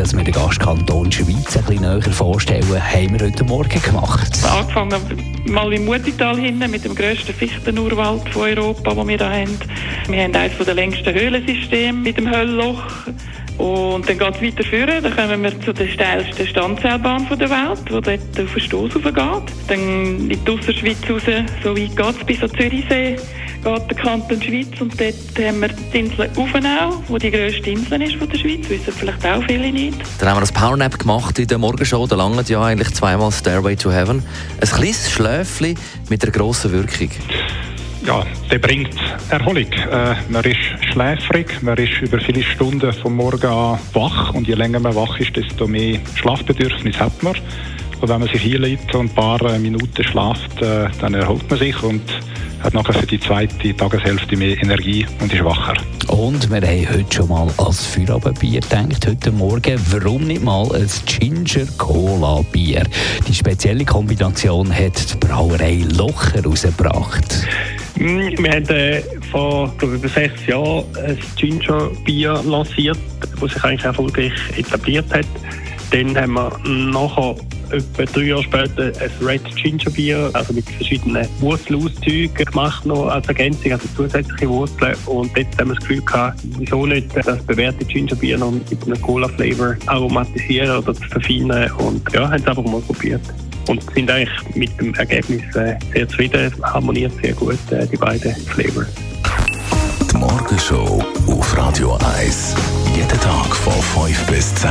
dass wir den Gastkanton Schweiz ein bisschen näher vorstellen, haben wir heute Morgen gemacht. Angefangen mal im Mutital hinten mit dem grössten Fichtenurwald von Europa, den wir hier haben. Wir haben eines der längsten Höhlensysteme mit dem Höllloch. Und dann geht es weiter führen. Dann kommen wir zu der steilsten Standseilbahn der Welt, die dort auf den Stoss geht. Dann in die Ausserschweiz raus, so weit geht es bis an Zürichsee, geht der Kanton Schweiz. Und dort haben wir die Insel Uffenau, die die grösste Insel ist von der Schweiz. Wissen vielleicht auch viele nicht. Dann haben wir das Powernap gemacht in der Morgenshow. Da langen ja eigentlich zweimal Stairway to Heaven. Ein kleines Schläfchen mit einer grossen Wirkung. ja, der bringt Erholung. Äh, man ist schläfrig, man ist über viele Stunden vom Morgen an wach und je länger man wach ist, desto mehr Schlafbedürfnis hat man. Und wenn man sich hinlegt und ein paar äh, Minuten schlaft, äh, dann erholt man sich und hat nachher für die zweite Tageshälfte mehr Energie und ist wacher. Und wir haben heute schon mal als Feierabendbier gedacht, heute Morgen, warum nicht mal ein Ginger Cola Bier? Die spezielle Kombination hat die Brauerei Locher rausgebracht. Mm, Wir haben äh, vor glaub, über sechs Jahren ein Ginger-Bier lanciert, das sich eigentlich erfolgreich etabliert hat. Dann haben wir nachher, etwa drei Jahre später, ein Red Ginger Bier, also mit verschiedenen Wurzelauszügen gemacht noch als Ergänzung, also zusätzliche Wurzeln. Und dort haben wir das Gefühl gehabt, wieso nicht das bewährte Ginger Bier noch mit einem Cola-Flavor aromatisieren oder verfeinern. Und ja, haben es einfach mal probiert. Und sind eigentlich mit dem Ergebnis äh, sehr zufrieden, harmoniert sehr gut, äh, die beiden Flavor. Die Morgenshow auf Radio 1. Jeden Tag von 5 bis 10.